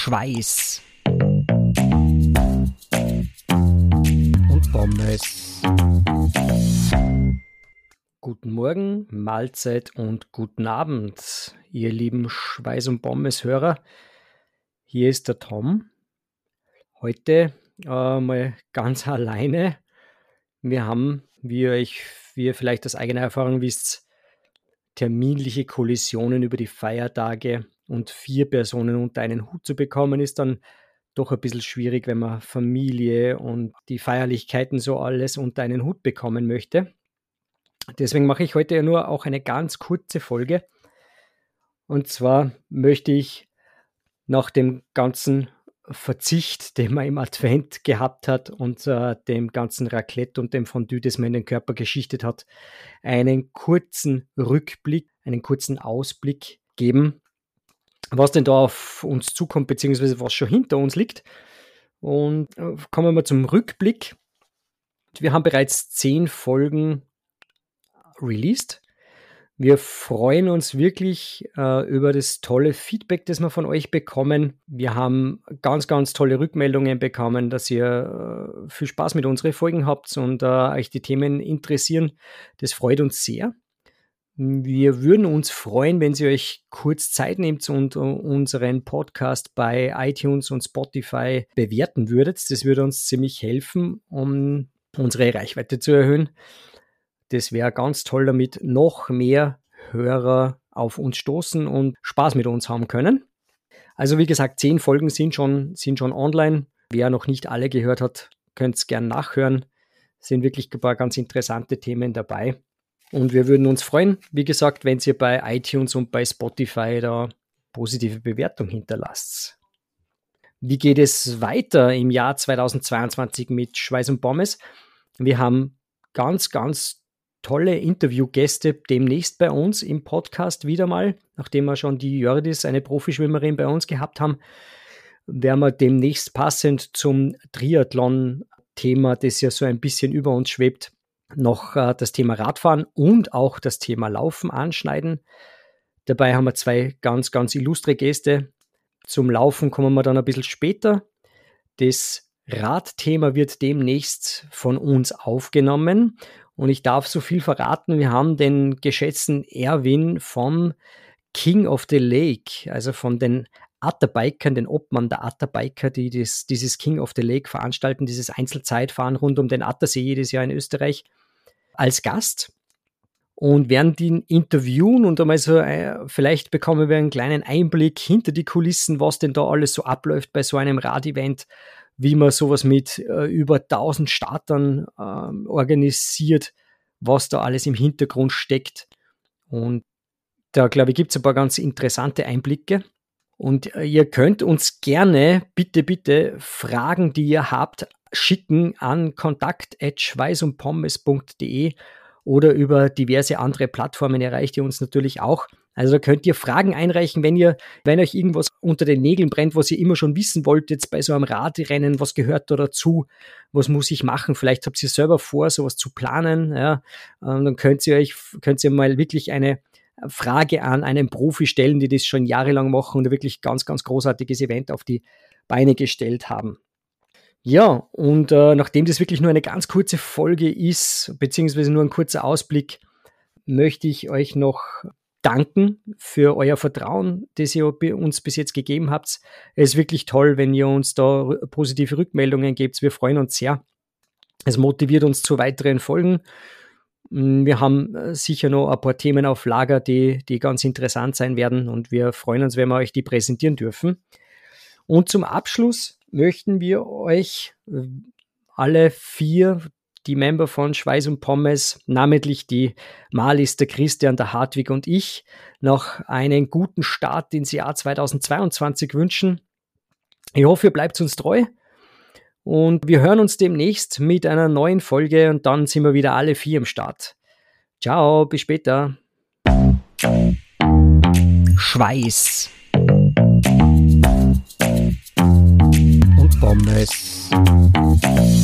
Schweiß und Pommes. Guten Morgen, Mahlzeit und guten Abend, ihr lieben Schweiß- und Pommes-Hörer. Hier ist der Tom. Heute äh, mal ganz alleine. Wir haben, wie ihr, euch, wie ihr vielleicht aus eigener Erfahrung wisst, terminliche Kollisionen über die Feiertage und vier Personen unter einen Hut zu bekommen, ist dann doch ein bisschen schwierig, wenn man Familie und die Feierlichkeiten so alles unter einen Hut bekommen möchte. Deswegen mache ich heute ja nur auch eine ganz kurze Folge. Und zwar möchte ich nach dem ganzen Verzicht, den man im Advent gehabt hat und äh, dem ganzen Raclette und dem Fondue, das man in den Körper geschichtet hat, einen kurzen Rückblick, einen kurzen Ausblick geben, was denn da auf uns zukommt, beziehungsweise was schon hinter uns liegt. Und äh, kommen wir zum Rückblick. Wir haben bereits zehn Folgen released. Wir freuen uns wirklich äh, über das tolle Feedback, das wir von euch bekommen. Wir haben ganz, ganz tolle Rückmeldungen bekommen, dass ihr äh, viel Spaß mit unseren Folgen habt und äh, euch die Themen interessieren. Das freut uns sehr. Wir würden uns freuen, wenn ihr euch kurz Zeit nehmt und uh, unseren Podcast bei iTunes und Spotify bewerten würdet. Das würde uns ziemlich helfen, um unsere Reichweite zu erhöhen. Das wäre ganz toll, damit noch mehr Hörer auf uns stoßen und Spaß mit uns haben können. Also wie gesagt, zehn Folgen sind schon, sind schon online. Wer noch nicht alle gehört hat, könnt es gern nachhören. Es sind wirklich ein paar ganz interessante Themen dabei. Und wir würden uns freuen, wie gesagt, wenn ihr bei iTunes und bei Spotify da positive Bewertung hinterlasst. Wie geht es weiter im Jahr 2022 mit Schweiß und Pommes? Wir haben ganz, ganz tolle Interviewgäste demnächst bei uns im Podcast wieder mal. Nachdem wir schon die Jördis, eine Profischwimmerin, bei uns gehabt haben, werden wir demnächst passend zum Triathlon-Thema, das ja so ein bisschen über uns schwebt, noch äh, das Thema Radfahren und auch das Thema Laufen anschneiden. Dabei haben wir zwei ganz, ganz illustre Gäste. Zum Laufen kommen wir dann ein bisschen später. Das Radthema wird demnächst von uns aufgenommen und ich darf so viel verraten. Wir haben den geschätzten Erwin vom King of the Lake, also von den Atterbikern, den Obmann der Atterbiker, die das, dieses King of the Lake veranstalten, dieses Einzelzeitfahren rund um den Attersee jedes Jahr in Österreich, als Gast und werden ihn interviewen und einmal so, äh, vielleicht bekommen wir einen kleinen Einblick hinter die Kulissen, was denn da alles so abläuft bei so einem Radevent, wie man sowas mit äh, über 1000 Startern äh, organisiert, was da alles im Hintergrund steckt. Und da, glaube ich, gibt es ein paar ganz interessante Einblicke. Und äh, ihr könnt uns gerne, bitte, bitte, Fragen, die ihr habt, schicken an kontakt.schweißundpommes.de oder über diverse andere Plattformen erreicht ihr uns natürlich auch. Also da könnt ihr Fragen einreichen, wenn ihr, wenn euch irgendwas unter den Nägeln brennt, was ihr immer schon wissen wollt, jetzt bei so einem Radrennen, was gehört da dazu, was muss ich machen? Vielleicht habt ihr selber vor, sowas zu planen, ja, ähm, dann könnt ihr euch, könnt ihr mal wirklich eine Frage an einen Profi stellen, die das schon jahrelang machen und wirklich ganz, ganz großartiges Event auf die Beine gestellt haben. Ja, und äh, nachdem das wirklich nur eine ganz kurze Folge ist, beziehungsweise nur ein kurzer Ausblick, möchte ich euch noch danken für euer Vertrauen, das ihr uns bis jetzt gegeben habt. Es ist wirklich toll, wenn ihr uns da positive Rückmeldungen gebt. Wir freuen uns sehr. Es motiviert uns zu weiteren Folgen Mm, wir haben äh, sicher noch ein paar Themen auf Lager, die, die ganz interessant sein werden und wir freuen uns, wenn wir euch die präsentieren dürfen. Und zum Abschluss möchten wir euch äh, alle vier, die Member von Schweiß und Pommes, namentlich die Malis, der Christian, der Hartwig und ich, noch einen guten Start ins Jahr 2022 wünschen. Ich hoffe, ihr bleibt uns treu und wir hören uns demnächst mit einer neuen Folge und dann sind wir wieder alle vier im Start. Ciao, bis später. Schweiß und Pommes.